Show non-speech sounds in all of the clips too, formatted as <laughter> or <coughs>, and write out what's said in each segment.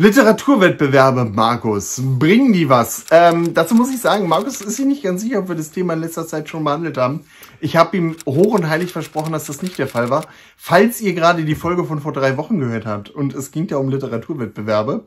Literaturwettbewerbe, Markus, bringen die was? Ähm, dazu muss ich sagen, Markus ist sich nicht ganz sicher, ob wir das Thema in letzter Zeit schon behandelt haben. Ich habe ihm hoch und heilig versprochen, dass das nicht der Fall war. Falls ihr gerade die Folge von vor drei Wochen gehört habt und es ging ja um Literaturwettbewerbe,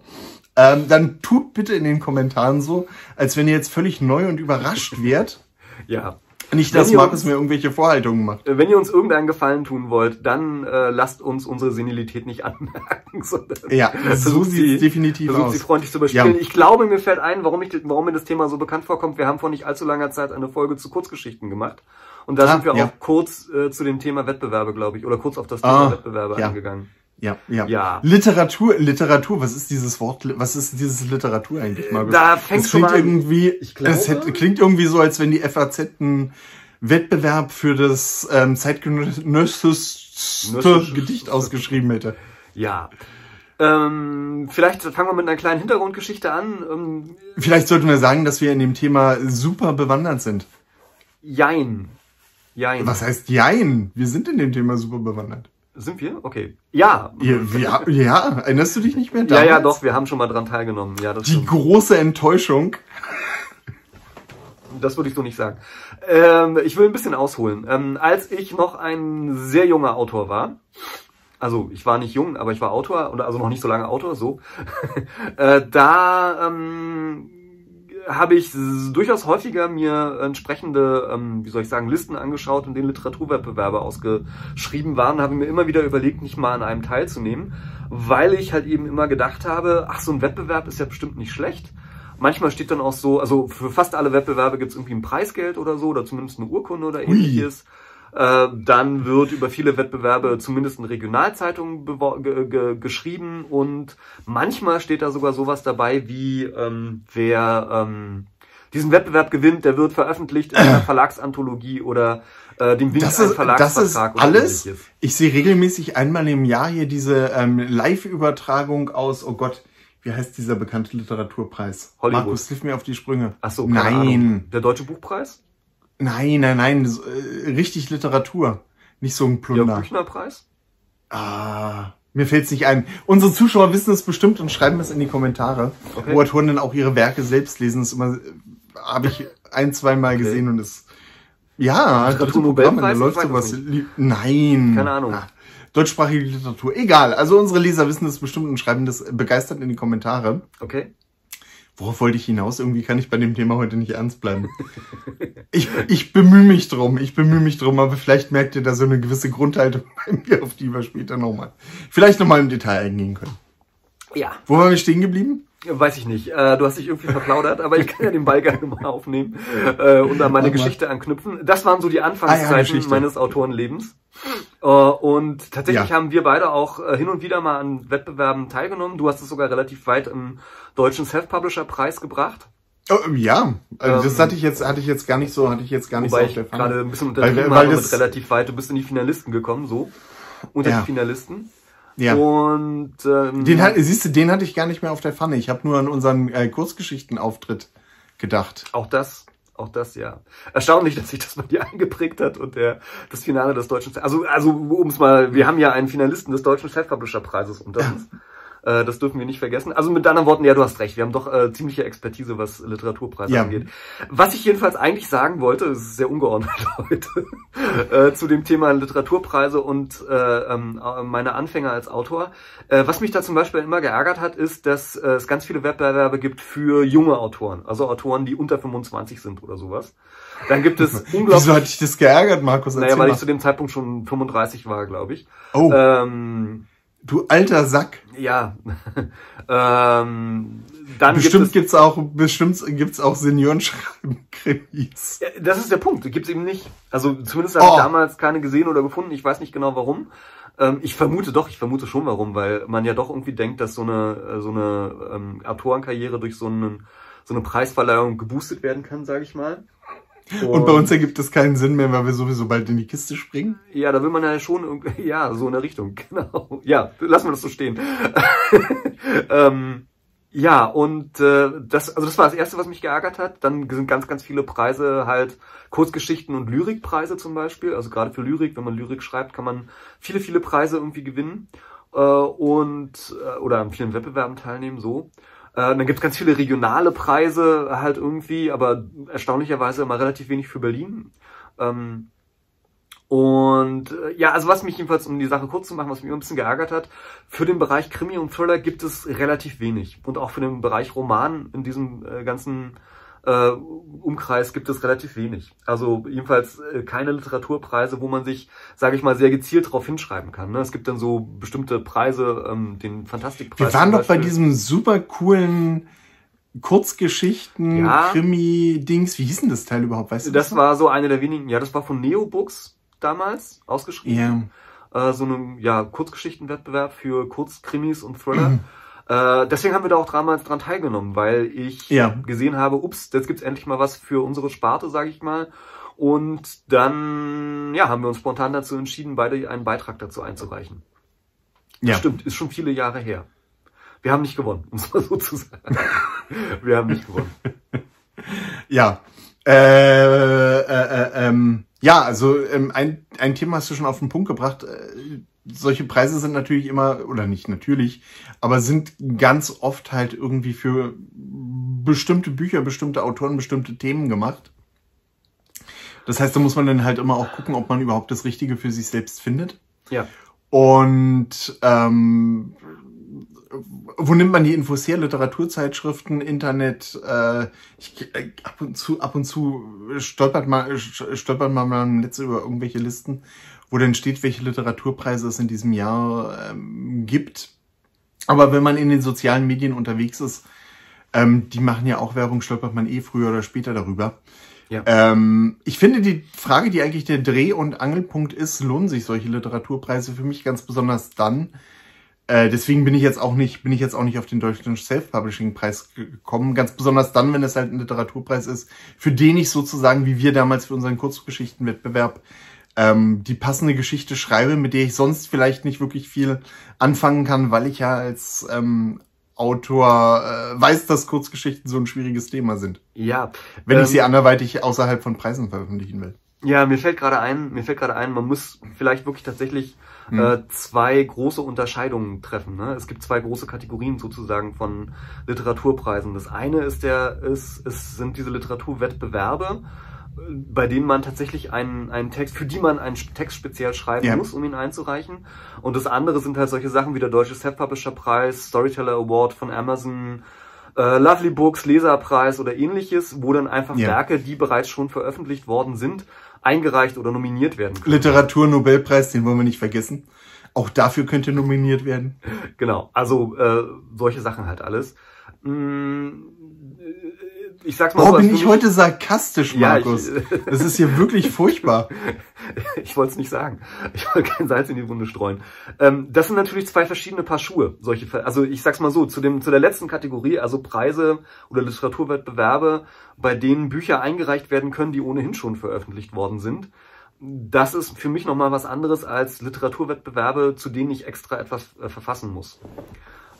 ähm, dann tut bitte in den Kommentaren so, als wenn ihr jetzt völlig neu und überrascht wärt. Ja. Nicht, dass Markus mir irgendwelche Vorhaltungen macht. Wenn ihr uns irgendeinen Gefallen tun wollt, dann äh, lasst uns unsere Senilität nicht <laughs> anmerken, ja, so sieht es definitiv versucht aus. sie freundlich zu überspielen. Ja. Ich glaube, mir fällt ein, warum, ich, warum mir das Thema so bekannt vorkommt. Wir haben vor nicht allzu langer Zeit eine Folge zu Kurzgeschichten gemacht. Und da ah, sind wir ja. auch kurz äh, zu dem Thema Wettbewerbe, glaube ich, oder kurz auf das Thema ah, Wettbewerbe ja. eingegangen. Ja, ja, ja. Literatur, Literatur, was ist dieses Wort, was ist dieses Literatur eigentlich, Markus? Da fängt es klingt schon irgendwie, ich glaube, es hätte, klingt irgendwie so, als wenn die FAZ einen Wettbewerb für das ähm, zeitgenössischste Gedicht ausgeschrieben hätte. Ja. Ähm, vielleicht fangen wir mit einer kleinen Hintergrundgeschichte an. Ähm, vielleicht sollten wir sagen, dass wir in dem Thema super bewandert sind. Jein. Jein. Was heißt Jein? Wir sind in dem Thema super bewandert. Sind wir? Okay. Ja. Ja, ja, ja. erinnerst du dich nicht mehr? Damals? Ja, ja, doch, wir haben schon mal dran teilgenommen. Ja, das Die stimmt. große Enttäuschung. Das würde ich so nicht sagen. Ähm, ich will ein bisschen ausholen. Ähm, als ich noch ein sehr junger Autor war, also ich war nicht jung, aber ich war Autor, oder also noch nicht so lange Autor, so, <laughs> äh, da ähm, habe ich durchaus häufiger mir entsprechende, ähm, wie soll ich sagen, Listen angeschaut, in denen Literaturwettbewerbe ausgeschrieben waren, habe mir immer wieder überlegt, nicht mal an einem teilzunehmen, weil ich halt eben immer gedacht habe, ach, so ein Wettbewerb ist ja bestimmt nicht schlecht. Manchmal steht dann auch so, also für fast alle Wettbewerbe gibt es irgendwie ein Preisgeld oder so, oder zumindest eine Urkunde oder ähnliches. Ui. Äh, dann wird über viele Wettbewerbe zumindest in Regionalzeitungen geschrieben und manchmal steht da sogar sowas dabei wie ähm, wer ähm, diesen Wettbewerb gewinnt, der wird veröffentlicht in einer <clears throat> Verlagsanthologie oder äh, dem Wink das ist, Verlagsvertrag das ist alles. Ich sehe regelmäßig einmal im Jahr hier diese ähm, Live-Übertragung aus, oh Gott, wie heißt dieser bekannte Literaturpreis? Hollywood. Markus, hilf mir auf die Sprünge. Ach so, Nein. Ahnung. Der Deutsche Buchpreis? Nein, nein, nein, so, äh, richtig Literatur. Nicht so ein Plunder. Der Büchnerpreis? Ah, mir fällt's nicht ein. Unsere Zuschauer wissen es bestimmt und schreiben es in die Kommentare. Okay. Wo Autoren dann auch ihre Werke selbst lesen. Das immer, habe ich ein, zwei Mal okay. gesehen und es, ja, Literatur-Nobelpreis, da läuft sowas. Nein. Keine Ahnung. Ah, deutschsprachige Literatur. Egal. Also unsere Leser wissen es bestimmt und schreiben das begeistert in die Kommentare. Okay. Worauf wollte ich hinaus? Irgendwie kann ich bei dem Thema heute nicht ernst bleiben. ich, ich bemühe mich drum, ich bemühe mich drum, aber vielleicht merkt ihr da so eine gewisse Grundhaltung <laughs> bei mir, auf die wir später nochmal, vielleicht nochmal im Detail eingehen können. Ja. Wo waren wir stehen geblieben? Weiß ich nicht. Äh, du hast dich irgendwie verplaudert, aber ich kann ja den Ball gerne mal aufnehmen äh, und an meine Geschichte anknüpfen. Das waren so die Anfangszeiten ah, ja, meines Autorenlebens. Äh, und tatsächlich ja. haben wir beide auch äh, hin und wieder mal an Wettbewerben teilgenommen. Du hast es sogar relativ weit im deutschen Self-Publisher-Preis gebracht. Oh, ja, also das ähm, hatte ich jetzt hatte ich jetzt gar nicht so hatte ich jetzt gar nicht Wobei so auf der Fahne. gerade ein bisschen untertrieben weil, weil habe mit relativ weit. Du bist in die Finalisten gekommen, so unter ja. die Finalisten. Ja. Und ähm, den hat, siehst du, den hatte ich gar nicht mehr auf der Pfanne. Ich habe nur an unseren äh, Kurzgeschichtenauftritt gedacht. Auch das, auch das ja. Erstaunlich, dass sich das bei dir <laughs> eingeprägt hat und der das Finale des deutschen, also also um es mal, wir haben ja einen Finalisten des deutschen Self-Publisher Preises unter uns. Ja. <laughs> Äh, das dürfen wir nicht vergessen. Also mit anderen Worten, ja, du hast recht. Wir haben doch äh, ziemliche Expertise, was Literaturpreise ja. angeht. Was ich jedenfalls eigentlich sagen wollte, ist sehr ungeordnet <laughs> heute, äh, zu dem Thema Literaturpreise und äh, ähm, meine Anfänger als Autor. Äh, was mich da zum Beispiel immer geärgert hat, ist, dass äh, es ganz viele Wettbewerbe gibt für junge Autoren. Also Autoren, die unter 25 sind oder sowas. Dann gibt es <laughs> unglaublich... Wieso hat dich das geärgert, Markus? Naja, weil ich zu dem Zeitpunkt schon 35 war, glaube ich. Oh. Ähm, Du alter Sack. Ja. <laughs> ähm, dann bestimmt gibt es auch bestimmt gibt's auch Senioren-Krimis. Das ist der Punkt. Gibt es eben nicht. Also zumindest habe oh. ich damals keine gesehen oder gefunden. Ich weiß nicht genau warum. Ähm, ich vermute doch, ich vermute schon warum, weil man ja doch irgendwie denkt, dass so eine so eine ähm, Autorenkarriere durch so einen so eine Preisverleihung geboostet werden kann, sage ich mal. Und, und bei uns ergibt es keinen Sinn mehr, weil wir sowieso bald in die Kiste springen. Ja, da will man ja schon, <laughs> ja, so in der Richtung, <laughs> genau. Ja, lassen wir das so stehen. <laughs> ähm, ja, und äh, das, also das war das Erste, was mich geärgert hat. Dann sind ganz, ganz viele Preise halt Kurzgeschichten und Lyrikpreise zum Beispiel. Also gerade für Lyrik, wenn man Lyrik schreibt, kann man viele, viele Preise irgendwie gewinnen. äh, und äh, oder an vielen Wettbewerben teilnehmen, so. Äh, dann gibt's ganz viele regionale Preise halt irgendwie, aber erstaunlicherweise immer relativ wenig für Berlin. Ähm, und äh, ja, also was mich jedenfalls, um die Sache kurz zu machen, was mich ein bisschen geärgert hat, für den Bereich Krimi und Thriller gibt es relativ wenig. Und auch für den Bereich Roman in diesem äh, ganzen äh, Umkreis gibt es relativ wenig. Also jedenfalls äh, keine Literaturpreise, wo man sich, sage ich mal, sehr gezielt drauf hinschreiben kann. Ne? Es gibt dann so bestimmte Preise, ähm, den Fantastikpreis. Wir waren doch bei diesem super coolen Kurzgeschichten, ja. Krimi-Dings. Wie hieß denn das Teil überhaupt? Weißt du das? Das war so eine der wenigen, ja, das war von Neobooks damals ausgeschrieben. Ja. Äh, so ein ja, Kurzgeschichtenwettbewerb für Kurzkrimis und Thriller. <clears throat> Äh, deswegen haben wir da auch damals dran teilgenommen, weil ich ja. gesehen habe, ups, jetzt gibt's endlich mal was für unsere Sparte, sage ich mal. Und dann ja, haben wir uns spontan dazu entschieden, beide einen Beitrag dazu einzureichen. Ja. Stimmt, ist schon viele Jahre her. Wir haben nicht gewonnen, um es mal so zu sagen. <laughs> wir haben nicht gewonnen. Ja. Äh, äh, äh, ähm, ja, also ähm, ein, ein Thema hast du schon auf den Punkt gebracht. Äh, solche Preise sind natürlich immer, oder nicht natürlich, aber sind ganz oft halt irgendwie für bestimmte Bücher, bestimmte Autoren, bestimmte Themen gemacht. Das heißt, da muss man dann halt immer auch gucken, ob man überhaupt das Richtige für sich selbst findet. Ja. Und ähm, wo nimmt man die Infos her? Literaturzeitschriften, Internet. Äh, ich, äh, ab und zu, ab und zu stolpert man, stolpert man mal im Netz über irgendwelche Listen, wo dann steht, welche Literaturpreise es in diesem Jahr ähm, gibt. Aber wenn man in den sozialen Medien unterwegs ist, ähm, die machen ja auch Werbung, stolpert man eh früher oder später darüber. Ja. Ähm, ich finde die Frage, die eigentlich der Dreh- und Angelpunkt ist, lohnen sich solche Literaturpreise für mich ganz besonders dann, äh, deswegen bin ich jetzt auch nicht, bin ich jetzt auch nicht auf den deutschen Self-Publishing-Preis gekommen. Ganz besonders dann, wenn es halt ein Literaturpreis ist, für den ich sozusagen, wie wir damals für unseren Kurzgeschichtenwettbewerb, ähm, die passende Geschichte schreibe, mit der ich sonst vielleicht nicht wirklich viel anfangen kann, weil ich ja als ähm, Autor äh, weiß, dass Kurzgeschichten so ein schwieriges Thema sind. Ja. Wenn ähm, ich sie anderweitig außerhalb von Preisen veröffentlichen will. Ja, mir fällt gerade ein, mir fällt gerade ein, man muss vielleicht wirklich tatsächlich mhm. äh, zwei große Unterscheidungen treffen. Ne? Es gibt zwei große Kategorien sozusagen von Literaturpreisen. Das eine ist der, ist, es sind diese Literaturwettbewerbe, bei denen man tatsächlich einen, einen Text, für die man einen Text speziell schreiben ja. muss, um ihn einzureichen. Und das andere sind halt solche Sachen wie der Deutsche Self-Publisher Preis, Storyteller Award von Amazon, äh, Lovely Books, Leserpreis oder ähnliches, wo dann einfach ja. Werke, die bereits schon veröffentlicht worden sind, eingereicht oder nominiert werden können. Literaturnobelpreis, den wollen wir nicht vergessen. Auch dafür könnte nominiert werden. <laughs> Genau, also äh, solche Sachen halt alles. Mm, ich sag's mal Warum so, bin ich heute sarkastisch, Markus? Ja, ich, das ist hier wirklich furchtbar. <laughs> ich wollte es nicht sagen. Ich wollte kein Salz in die Wunde streuen. Ähm, das sind natürlich zwei verschiedene Paar Schuhe. Solche, also ich sag's mal so, zu dem zu der letzten Kategorie, also Preise oder Literaturwettbewerbe, bei denen Bücher eingereicht werden können, die ohnehin schon veröffentlicht worden sind. Das ist für mich nochmal was anderes als Literaturwettbewerbe, zu denen ich extra etwas äh, verfassen muss.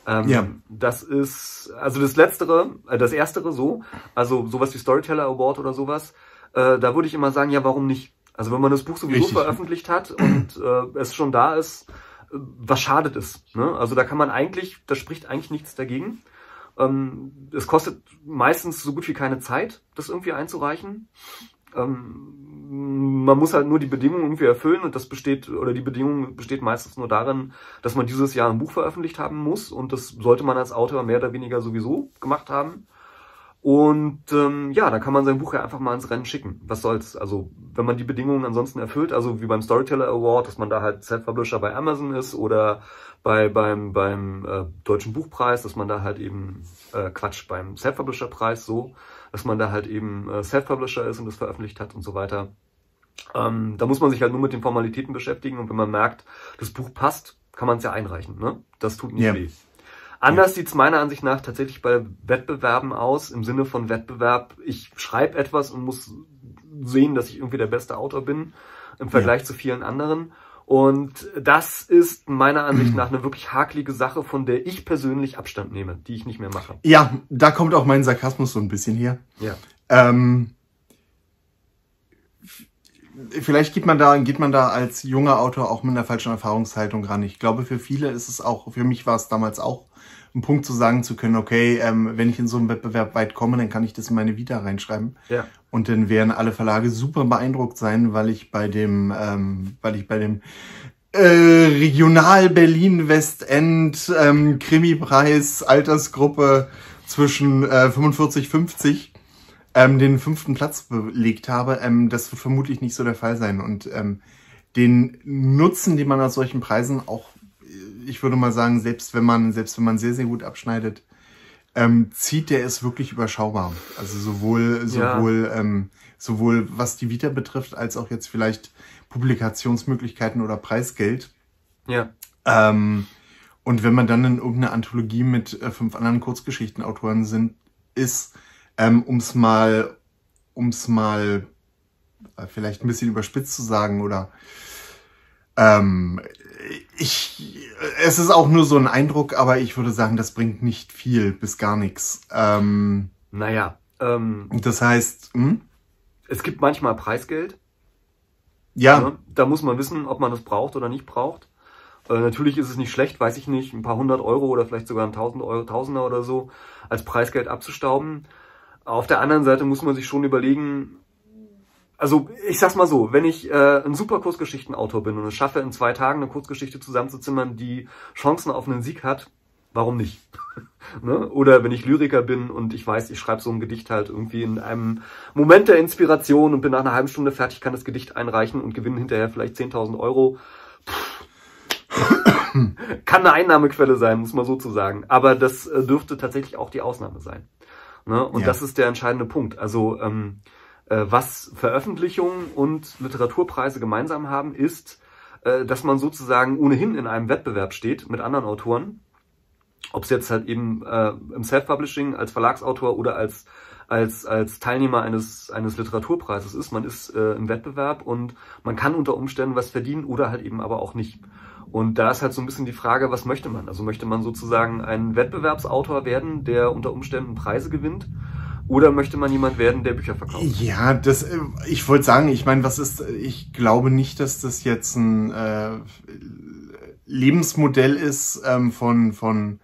Ähm, ja. Das ist, also das Letztere, äh, das Erstere so, also sowas wie Storyteller Award oder sowas, äh, da würde ich immer sagen, ja, warum nicht? Also wenn man das Buch sowieso Richtig. veröffentlicht hat und äh, es schon da ist, äh, was schadet es? Ne? Also da kann man eigentlich, da spricht eigentlich nichts dagegen. Ähm, es kostet meistens so gut wie keine Zeit, das irgendwie einzureichen. Ähm, man muss halt nur die Bedingungen irgendwie erfüllen und das besteht, oder die Bedingung besteht meistens nur darin, dass man dieses Jahr ein Buch veröffentlicht haben muss und das sollte man als Autor mehr oder weniger sowieso gemacht haben. Und ähm, ja, da kann man sein Buch ja einfach mal ins Rennen schicken. Was soll's? Also, wenn man die Bedingungen ansonsten erfüllt, also wie beim Storyteller Award, dass man da halt Self-Publisher bei Amazon ist oder bei beim beim äh, deutschen Buchpreis, dass man da halt eben äh, Quatsch beim Self-Publisher Preis so, dass man da halt eben äh, Self-Publisher ist und das veröffentlicht hat und so weiter. Ähm, da muss man sich halt nur mit den Formalitäten beschäftigen und wenn man merkt, das Buch passt, kann man es ja einreichen. Ne? Das tut nicht yeah. weh. Anders sieht's meiner Ansicht nach tatsächlich bei Wettbewerben aus, im Sinne von Wettbewerb, ich schreibe etwas und muss sehen, dass ich irgendwie der beste Autor bin im Vergleich ja. zu vielen anderen. Und das ist meiner Ansicht <clears throat> nach eine wirklich hakelige Sache, von der ich persönlich Abstand nehme, die ich nicht mehr mache. Ja, da kommt auch mein Sarkasmus so ein bisschen her. Ja. Ähm, vielleicht geht man da, geht man da als junger Autor auch mit einer falschen Erfahrungshaltung ran. Ich glaube, für viele ist es auch, für mich war es damals auch ein Punkt zu sagen zu können, okay, ähm, wenn ich in so einem Wettbewerb weit komme, dann kann ich das in meine Vita reinschreiben. Ja. Und dann werden alle Verlage super beeindruckt sein, weil ich bei dem, ähm, weil ich bei dem äh, Regional Berlin Westend ähm, Krimi-Preis Altersgruppe zwischen äh, 45 50 ähm, den fünften Platz belegt habe. Ähm, das wird vermutlich nicht so der Fall sein. Und ähm, den Nutzen, den man aus solchen Preisen auch ich würde mal sagen, selbst wenn man, selbst wenn man sehr, sehr gut abschneidet, ähm, zieht der es wirklich überschaubar. Also sowohl, sowohl, ja. ähm, sowohl was die Vita betrifft, als auch jetzt vielleicht Publikationsmöglichkeiten oder Preisgeld. Ja. Ähm, und wenn man dann in irgendeiner Anthologie mit äh, fünf anderen Kurzgeschichtenautoren sind, ist, ähm, ums mal, ums mal äh, vielleicht ein bisschen überspitzt zu sagen oder ähm, ich, es ist auch nur so ein Eindruck, aber ich würde sagen, das bringt nicht viel bis gar nichts. Ähm, naja. Ähm, das heißt, hm? es gibt manchmal Preisgeld. Ja. ja. Da muss man wissen, ob man es braucht oder nicht braucht. Äh, natürlich ist es nicht schlecht, weiß ich nicht, ein paar hundert Euro oder vielleicht sogar ein Tausend Euro, Tausender oder so als Preisgeld abzustauben. Auf der anderen Seite muss man sich schon überlegen, also ich sag's mal so, wenn ich äh, ein super Kurzgeschichtenautor bin und es schaffe, in zwei Tagen eine Kurzgeschichte zusammenzuzimmern, die Chancen auf einen Sieg hat, warum nicht? <laughs> ne? Oder wenn ich Lyriker bin und ich weiß, ich schreibe so ein Gedicht halt irgendwie in einem Moment der Inspiration und bin nach einer halben Stunde fertig, kann das Gedicht einreichen und gewinne hinterher vielleicht 10.000 Euro. kann eine Einnahmequelle sein, muss man so zu sagen. Aber das äh, dürfte tatsächlich auch die Ausnahme sein. Ne? Und ja. das ist der entscheidende Punkt. Also ähm, äh, was Veröffentlichungen und Literaturpreise gemeinsam haben, ist, äh, dass man sozusagen ohnehin in einem Wettbewerb steht mit anderen Autoren. Ob es jetzt halt eben äh, im Self-Publishing als Verlagsautor oder als als, als Teilnehmer eines, eines Literaturpreises ist. Man ist äh, im Wettbewerb und man kann unter Umständen was verdienen oder halt eben aber auch nicht. Und da ist halt so ein bisschen die Frage, was möchte man? Also möchte man sozusagen ein Wettbewerbsautor werden, der unter Umständen Preise gewinnt? Oder möchte man jemand werden, der Bücher verkauft? Ja, das, äh, ich wollte sagen, ich meine, was ist, ich glaube nicht, dass das jetzt ein äh, Lebensmodell ist, ähm, von, von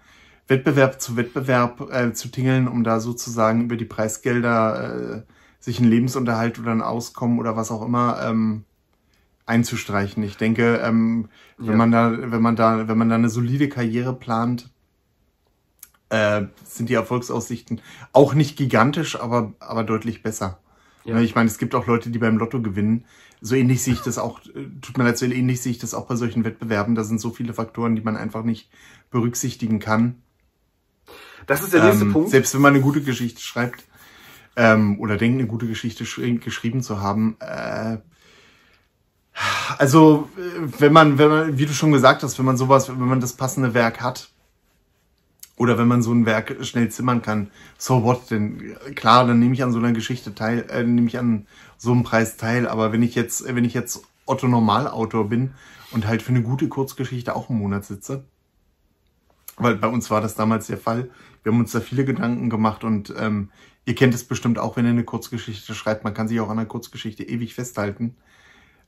Wettbewerb zu Wettbewerb äh, zu tingeln, um da sozusagen über die Preisgelder äh, sich einen Lebensunterhalt oder ein Auskommen oder was auch immer ähm, einzustreichen. Ich denke, ähm, wenn ja. man da, wenn man da, wenn man da eine solide Karriere plant, äh, sind die Erfolgsaussichten auch nicht gigantisch, aber, aber deutlich besser. Ja. Ich meine, es gibt auch Leute, die beim Lotto gewinnen. So ähnlich sehe ich das auch, äh, tut mir leid, so ähnlich sehe ich das auch bei solchen Wettbewerben. Da sind so viele Faktoren, die man einfach nicht berücksichtigen kann. Das ist der nächste ähm, Punkt. Selbst wenn man eine gute Geschichte schreibt ähm, oder denkt, eine gute Geschichte geschrieben zu haben. Äh, also, äh, wenn man, wenn man, wie du schon gesagt hast, wenn man sowas, wenn man das passende Werk hat, oder wenn man so ein Werk schnell zimmern kann, so what, denn klar, dann nehme ich an so einer Geschichte teil, äh, nehme ich an so einem Preis teil. Aber wenn ich jetzt, wenn ich jetzt Otto Normalautor bin und halt für eine gute Kurzgeschichte auch einen Monat sitze, weil bei uns war das damals der Fall. Wir haben uns da viele Gedanken gemacht und ähm, ihr kennt es bestimmt auch, wenn ihr eine Kurzgeschichte schreibt. Man kann sich auch an einer Kurzgeschichte ewig festhalten.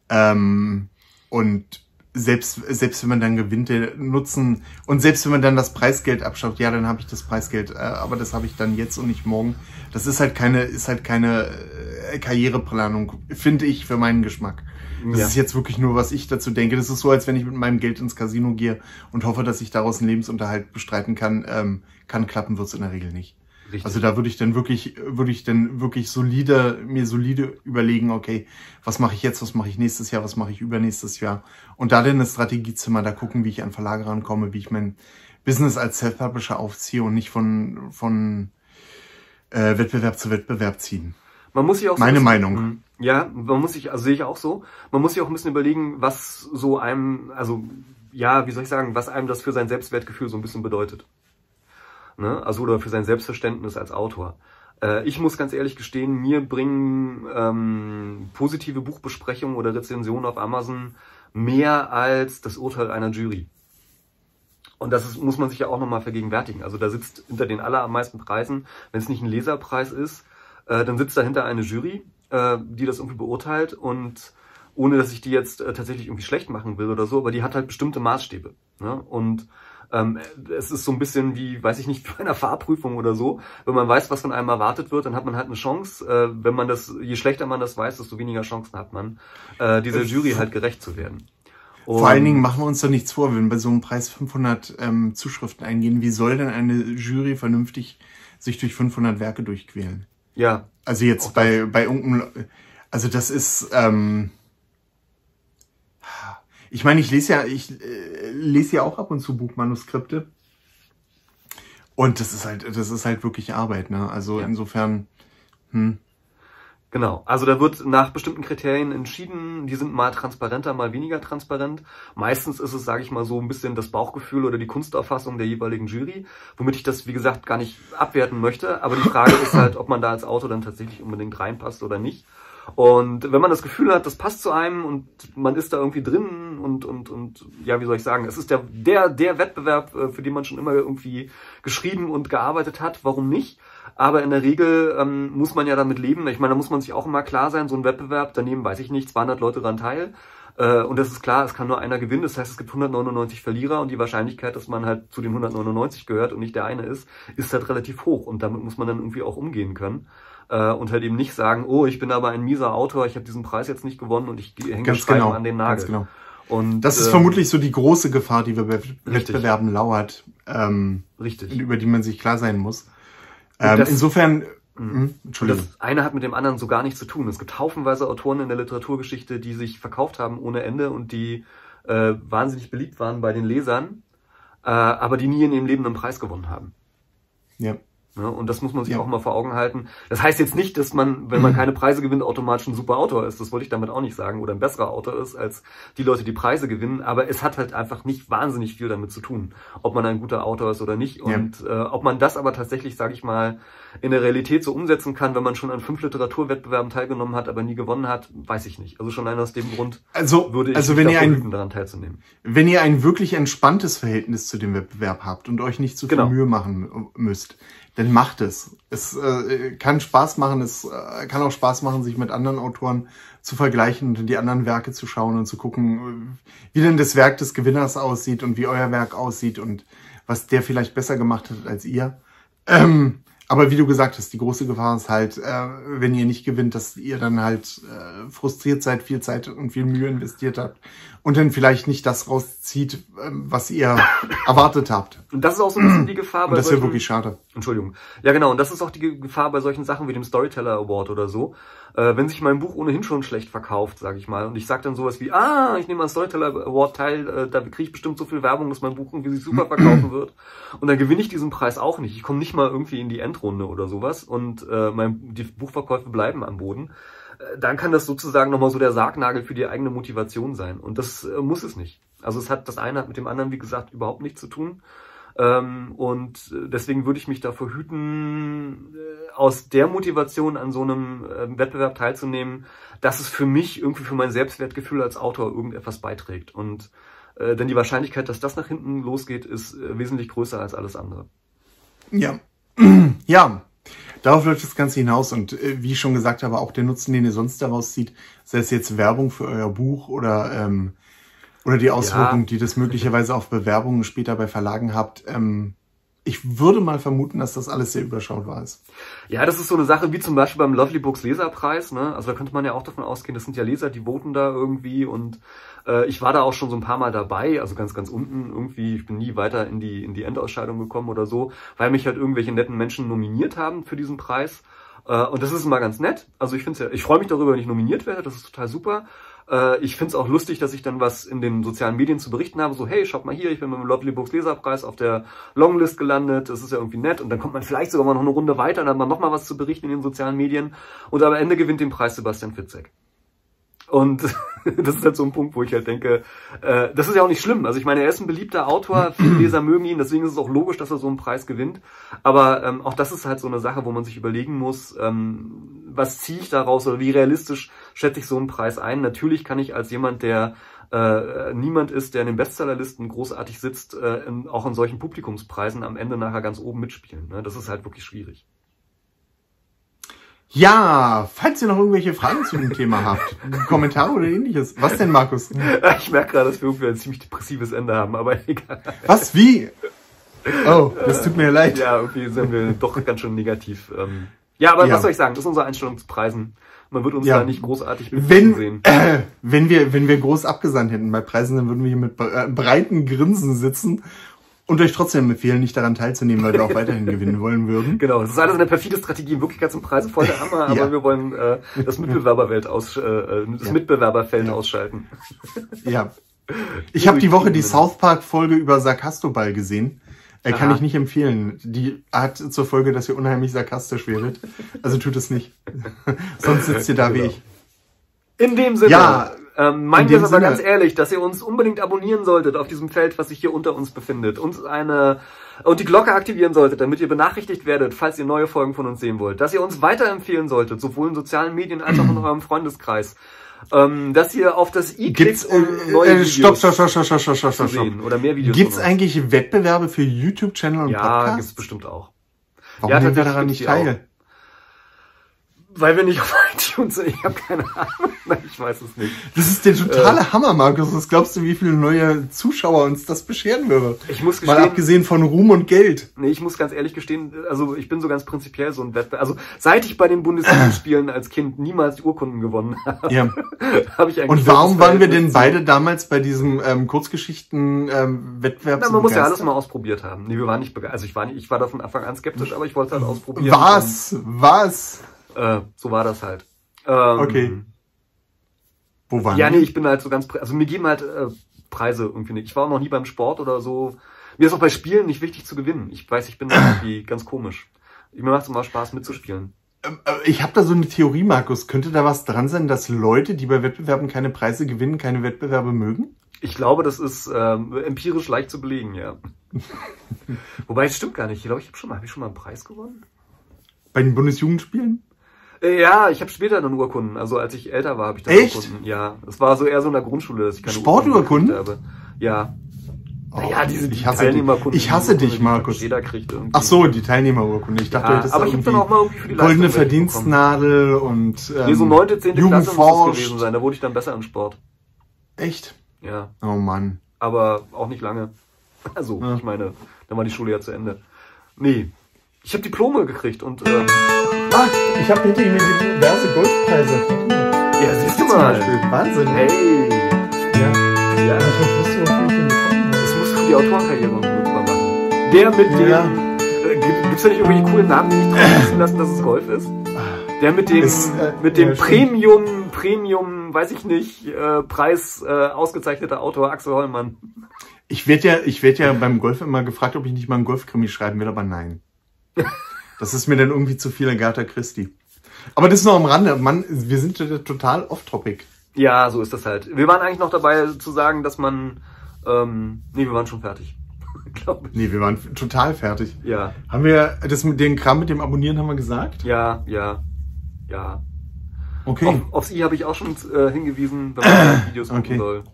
Ähm, und selbst, selbst wenn man dann gewinnt, der Nutzen und selbst wenn man dann das Preisgeld abschaut, ja, dann habe ich das Preisgeld, äh, aber das habe ich dann jetzt und nicht morgen. Das ist halt keine, ist halt keine äh, Karriereplanung, finde ich, für meinen Geschmack. Das ja. ist jetzt wirklich nur, was ich dazu denke. Das ist so, als wenn ich mit meinem Geld ins Casino gehe und hoffe, dass ich daraus einen Lebensunterhalt bestreiten kann. Ähm, kann klappen, wird's in der Regel nicht. Richtig. Also da würde ich dann wirklich, würde ich dann wirklich solide, mir solide überlegen, okay, was mache ich jetzt, was mache ich nächstes Jahr, was mache ich übernächstes Jahr. Und da dann eine Strategiezimmer, da gucken, wie ich an Verlage rankomme, wie ich mein Business als Self-Publisher aufziehe und nicht von, von äh, Wettbewerb zu Wettbewerb ziehen. Man muss sich auch so Meine Meinung. Mhm. Ja, man muss sich, also sehe ich auch so, man muss sich auch ein bisschen überlegen, was so einem, also ja, wie soll ich sagen, was einem das für sein Selbstwertgefühl so ein bisschen bedeutet ne? also oder für sein Selbstverständnis als Autor. Äh, ich muss ganz ehrlich gestehen, mir bringen ähm, positive Buchbesprechungen oder Rezensionen auf Amazon mehr als das Urteil einer Jury. Und das ist, muss man sich ja auch nochmal vergegenwärtigen. Also da sitzt hinter den allermeisten Preisen, wenn es nicht ein Leserpreis ist, äh, dann sitzt dahinter eine Jury, äh, die das irgendwie beurteilt und ohne dass ich die jetzt äh, tatsächlich irgendwie schlecht machen will oder so, aber die hat halt bestimmte Maßstäbe. Ne? Und ähm, es ist so ein bisschen wie, weiß ich nicht, <laughs> bei einer Fahrprüfung oder so. Wenn man weiß, was von einem erwartet wird, dann hat man halt eine Chance. Äh, wenn man das, je schlechter man das weiß, desto weniger Chancen hat man, äh, dieser Jury halt gerecht zu werden. Und Vor allen Dingen machen wir uns doch nichts vor, wenn bei so einem Preis 500 ähm, Zuschriften eingehen. Wie soll denn eine Jury vernünftig sich durch 500 Werke durchquälen? Ja. Also jetzt bei, bei irgendeinem, also das ist, ähm, ich meine, ich lese ja, ich äh, lese ja auch ab und zu Buchmanuskripte. Und das ist halt, das ist halt wirklich Arbeit, ne? Also ja. insofern, hm. Genau, also da wird nach bestimmten Kriterien entschieden, die sind mal transparenter, mal weniger transparent. Meistens ist es, sage ich mal, so ein bisschen das Bauchgefühl oder die Kunstauffassung der jeweiligen Jury, womit ich das, wie gesagt, gar nicht abwerten möchte. Aber die Frage ist halt, ob man da als Autor dann tatsächlich unbedingt reinpasst oder nicht. Und wenn man das Gefühl hat, das passt zu einem und man ist da irgendwie drin und, und, und ja, wie soll ich sagen, es ist der, der, der Wettbewerb, äh, für den man schon immer irgendwie geschrieben und gearbeitet hat, warum nicht? Aber in der Regel ähm, muss man ja damit leben. Ich meine, da muss man sich auch immer klar sein, so ein Wettbewerb, daneben weiß ich nicht, 200 Leute daran teil. Äh, und das ist klar, es kann nur einer gewinnen. Das heißt, es gibt 199 Verlierer und die Wahrscheinlichkeit, dass man halt zu den 199 gehört und nicht der eine ist, ist halt relativ hoch. Und damit muss man dann irgendwie auch umgehen können äh, und halt eben nicht sagen, oh, ich bin aber ein mieser Autor, ich habe diesen Preis jetzt nicht gewonnen und ich hänge ganz genau, an den Nagel. Ganz genau. Und, das ist äh, vermutlich so die große Gefahr, die wir bei Wettbewerben lauert, ähm, richtig. über die man sich klar sein muss. Ähm, das, insofern, mh, hm, Entschuldigung. Das eine hat mit dem anderen so gar nichts zu tun. Es gibt haufenweise Autoren in der Literaturgeschichte, die sich verkauft haben ohne Ende und die äh, wahnsinnig beliebt waren bei den Lesern, äh, aber die nie in ihrem Leben einen Preis gewonnen haben. Ja. Ne? Und das muss man sich ja. auch mal vor Augen halten. Das heißt jetzt nicht, dass man, wenn man <clears throat> keine Preise gewinnt, automatisch ein super Autor ist. Das wollte ich damit auch nicht sagen. Oder ein besserer Autor ist als die Leute, die Preise gewinnen. Aber es hat halt einfach nicht wahnsinnig viel damit zu tun, ob man ein guter Autor ist oder nicht. Und ja. äh, ob man das aber tatsächlich, sage ich mal, in der Realität so umsetzen kann, wenn man schon an fünf Literaturwettbewerben teilgenommen hat, aber nie gewonnen hat, weiß ich nicht. Also schon allein aus dem Grund also, würde ich also wenn ihr ein, daran teilzunehmen. Wenn ihr ein wirklich entspanntes Verhältnis zu dem Wettbewerb habt und euch nicht zu viel genau. Mühe machen müsst, dann macht es. Es äh, kann Spaß machen, es äh, kann auch Spaß machen, sich mit anderen Autoren zu vergleichen und in die anderen Werke zu schauen und zu gucken, wie denn das Werk des Gewinners aussieht und wie euer Werk aussieht und was der vielleicht besser gemacht hat als ihr. Ähm, aber wie du gesagt hast, die große Gefahr ist halt, äh, wenn ihr nicht gewinnt, dass ihr dann halt äh, frustriert seid, viel Zeit und viel Mühe investiert habt und dann vielleicht nicht das rauszieht, äh, was ihr <coughs> erwartet habt. Und das ist auch so ein bisschen die Gefahr bei und das wäre wirklich schade. Entschuldigung. Ja genau, und das ist auch die Gefahr bei solchen Sachen wie dem Storyteller Award oder so. Äh, wenn sich mein Buch ohnehin schon schlecht verkauft, sage ich mal, und ich sage dann sowas wie, ah, ich nehme an Storyteller Award teil, äh, da kriege ich bestimmt so viel Werbung, dass mein Buch irgendwie sich super verkaufen <clears throat> wird. Und dann gewinne ich diesen Preis auch nicht. Ich komme nicht mal irgendwie in die Endrunde oder sowas und äh, mein, die Buchverkäufe bleiben am Boden. Äh, dann kann das sozusagen nochmal so der Sargnagel für die eigene Motivation sein. Und das äh, muss es nicht. Also es hat das eine hat mit dem anderen, wie gesagt, überhaupt nichts zu tun. Ähm, und deswegen würde ich mich davor hüten, äh, aus der Motivation an so einem äh, Wettbewerb teilzunehmen, dass es für mich irgendwie für mein Selbstwertgefühl als Autor irgendetwas beiträgt. Und äh, denn die Wahrscheinlichkeit, dass das nach hinten losgeht, ist äh, wesentlich größer als alles andere. Ja. <clears throat> ja. Darauf läuft das Ganze hinaus und äh, wie ich schon gesagt habe, auch der Nutzen, den ihr sonst daraus zieht, sei es jetzt Werbung für euer Buch oder ähm, oder die Auswirkungen, ja. die das möglicherweise auf Bewerbungen später bei Verlagen habt. Ähm, ich würde mal vermuten, dass das alles sehr überschaubar ist. Ja, das ist so eine Sache wie zum Beispiel beim Lovely Books Leserpreis. Ne? Also da könnte man ja auch davon ausgehen, das sind ja Leser, die voten da irgendwie und äh, ich war da auch schon so ein paar Mal dabei, also ganz, ganz unten irgendwie. Ich bin nie weiter in die, in die Endausscheidung gekommen oder so, weil mich halt irgendwelche netten Menschen nominiert haben für diesen Preis. Äh, und das ist immer ganz nett. Also ich finde ja, ich freue mich darüber, wenn ich nominiert werde, das ist total super. Äh, ich finde es auch lustig, dass ich dann was in den sozialen Medien zu berichten habe. So, hey, schaut mal hier, ich bin mit dem Lovely Books Leserpreis auf der Longlist gelandet. Das ist ja irgendwie nett. Und dann kommt man vielleicht sogar mal noch eine Runde weiter, dann hat man noch mal was zu berichten in den sozialen Medien. Und am Ende gewinnt den Preis Sebastian Fitzek. Und <laughs> das ist halt so ein Punkt, wo ich halt denke, äh, das ist ja auch nicht schlimm. Also ich meine, er ist ein beliebter Autor, <clears throat> viele Leser mögen ihn, deswegen ist es auch logisch, dass er so einen Preis gewinnt. Aber ähm, auch das ist halt so eine Sache, wo man sich überlegen muss, ähm, was ziehe ich daraus oder wie realistisch schätze ich so einen Preis ein. Natürlich kann ich als jemand, der äh, niemand ist, der in den Bestsellerlisten großartig sitzt, äh, in, auch in solchen Publikumspreisen am Ende nachher ganz oben mitspielen. Ne? Das ist halt wirklich schwierig. Ja, falls ihr noch irgendwelche Fragen zu dem Thema habt, <laughs> Kommentare oder ähnliches. Was denn, Markus? Ich merke gerade, dass wir irgendwie ein ziemlich depressives Ende haben, aber <laughs> egal. Was? Wie? Oh, das tut mir leid. Ja, irgendwie sind wir doch ganz schön negativ. Ähm, ja, aber Ja. was soll ich sagen? Das ist unsere Einstellung zu Preisen. Man wird uns Ja. da nicht großartig Wenn, sehen. äh, wenn wir, wenn wir groß abgesandt hätten bei Preisen, dann würden wir hier mit äh, breiten Grinsen sitzen und euch trotzdem empfehlen, nicht daran teilzunehmen, weil wir auch weiterhin <laughs> gewinnen wollen würden. Genau, das ist alles eine perfide Strategie. In Wirklichkeit sind Preise voll der Hammer, <laughs> aber Ja. wir wollen äh, das Mitbewerberwelt aus, äh, äh, das Ja. Mitbewerberfeld ausschalten. Ja. <laughs> Ich habe die Woche die South Park Folge über Sarkastoball gesehen. Äh, kann Aha. ich nicht empfehlen. Die hat zur Folge, dass ihr unheimlich sarkastisch werdet. Also tut es nicht. <laughs> Sonst sitzt ihr da wie ich. In dem Sinne, Ja, ähm, meinen in wir es aber Sinne. ganz ehrlich, dass ihr uns unbedingt abonnieren solltet auf diesem Feld, was sich hier unter uns befindet. Uns eine und die Glocke aktivieren solltet, damit ihr benachrichtigt werdet, falls ihr neue Folgen von uns sehen wollt. Dass ihr uns weiterempfehlen solltet, sowohl in sozialen Medien als auch in <clears throat> eurem Freundeskreis. Ähm, dass ihr auf das i Gibt's, klickt, um neue äh, Videos stopp, stopp, stopp, stopp, stopp, stopp, stopp, zu stopp, stopp. sehen oder mehr Videos. Gibt's eigentlich Wettbewerbe für YouTube-Channel und Ja, Podcasts? gibt's bestimmt auch. Warum Ja, nehmen wir daran nicht teil? Weil wir nicht auf <laughs> iTunes sind. Ich habe keine Ahnung. <laughs> Nein, ich weiß es nicht. Das ist der Äh. totale Hammer, Markus. Was glaubst du, wie viele neue Zuschauer uns das bescheren würde? Ich muss Mal gestehen, abgesehen von Ruhm und Geld. Nee, ich muss ganz ehrlich gestehen, also ich bin so ganz prinzipiell so ein Wettbewerb. Also seit ich bei den Bundesliga-Spielen als Kind niemals die Urkunden gewonnen habe, Ja. <laughs> habe ich eigentlich. Und warum waren wir denn beide damals bei diesem ähm, Kurzgeschichten-Wettbewerb? zu- Na, man muss ja alles mal ausprobiert haben. Nee, wir waren nicht begeistert. Also ich war nicht, ich war da von Anfang an skeptisch, aber ich wollte es halt ausprobieren. Was? Was? Äh, so war das halt. Ähm, Okay. Wo waren Ja, nee, ich bin halt so ganz, also mir geben halt äh, Preise irgendwie nicht. Ich war auch noch nie beim Sport oder so. Mir ist auch bei Spielen nicht wichtig zu gewinnen. Ich weiß, ich bin da irgendwie <coughs> ganz komisch. Mir macht es immer Spaß mitzuspielen. Ähm, äh, Ich habe da so eine Theorie, Markus. Könnte da was dran sein, dass Leute, die bei Wettbewerben keine Preise gewinnen, keine Wettbewerbe mögen? Ich glaube, das ist ähm, empirisch leicht zu belegen, ja. <laughs> Wobei, es stimmt gar nicht. Ich glaube, ich habe schon mal, habe ich schon mal einen Preis gewonnen? Bei den Bundesjugendspielen? Äh, ja, ich habe später dann Urkunden. Also als ich älter war, habe ich dann Echt? Urkunden. Ja, es war so eher so in der Grundschule, dass ich keine Sporturkunden? habe. Ja. Oh, ja, diese ich hasse dich. Teilnehmerkunden. Ich hasse die dich, die Markus. Jeder kriegt irgendwie. Ach so, die Teilnehmerurkunde. Ich dachte, Ja, hättest aber ich habe dann irgendwie auch mal irgendwie für die goldene Leistung. Verdienstnadel und ähm, Nee, so neunte, zehnte Klasse muss das gewesen sein. Da wurde ich dann besser im Sport. Echt? Ja, Oh Mann. aber auch nicht lange. Also, Ja. ich meine, dann war die Schule ja zu Ende. Nee, ich habe Diplome gekriegt und ähm, Ah, ich habe hinter ihm diverse Goldpreise. ja, siehst du Zum mal. Beispiel. Wahnsinn. Hey, Ja. ja, Ich wusste, wofür ich den bekommen habe. das musst du für die Autorenkarriere nutzbar machen. Der mit dem, Ja. äh, gibt- gibt's da nicht irgendwelche coolen Namen, die nicht drauf wissen lassen, dass es Golf ist? Der mit dem, Ist, äh, mit dem ja, stimmt. Premium, Premium, weiß ich nicht, äh, Preis äh, ausgezeichneter Autor Axel Hollmann. Ich werde ja, ich werd ja beim Golf immer gefragt, ob ich nicht mal einen Golfkrimi schreiben will, aber nein. Das ist mir dann irgendwie zu viel Agatha Christie. Aber das ist noch am Rande. Mann, wir sind total off-topic. Ja, so ist das halt. Wir waren eigentlich noch dabei zu sagen, dass man, ähm, nee, wir waren schon fertig. <laughs> Glaube ich. Nee, wir waren total fertig. Ja, Haben wir das mit dem Kram mit dem Abonnieren haben wir gesagt? ja, ja, ja. Okay. Auf, aufs i habe ich auch schon äh, hingewiesen, wenn man <coughs> Videos gucken Okay. soll.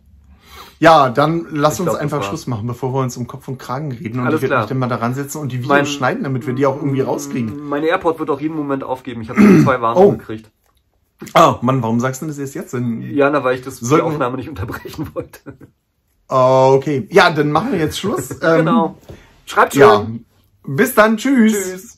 Ja, dann lass Ich uns glaub, einfach. Schluss machen, bevor wir uns um Kopf und Kragen reden. Und Alles ich werde mich dann mal daran setzen und die Videos Mein- schneiden, damit wir die auch irgendwie rauskriegen. Meine AirPod wird auch jeden Moment aufgeben. Ich habe schon zwei Warnungen Oh. gekriegt. Oh, Mann, warum sagst du das erst jetzt denn? Ja, na, weil ich das die Sollten- Aufnahme nicht unterbrechen <laughs> wollte. Okay. Ja, dann machen wir jetzt Schluss. <laughs> Ähm, genau. Schreibt schön. Ja. Bis dann. Tschüss. Tschüss.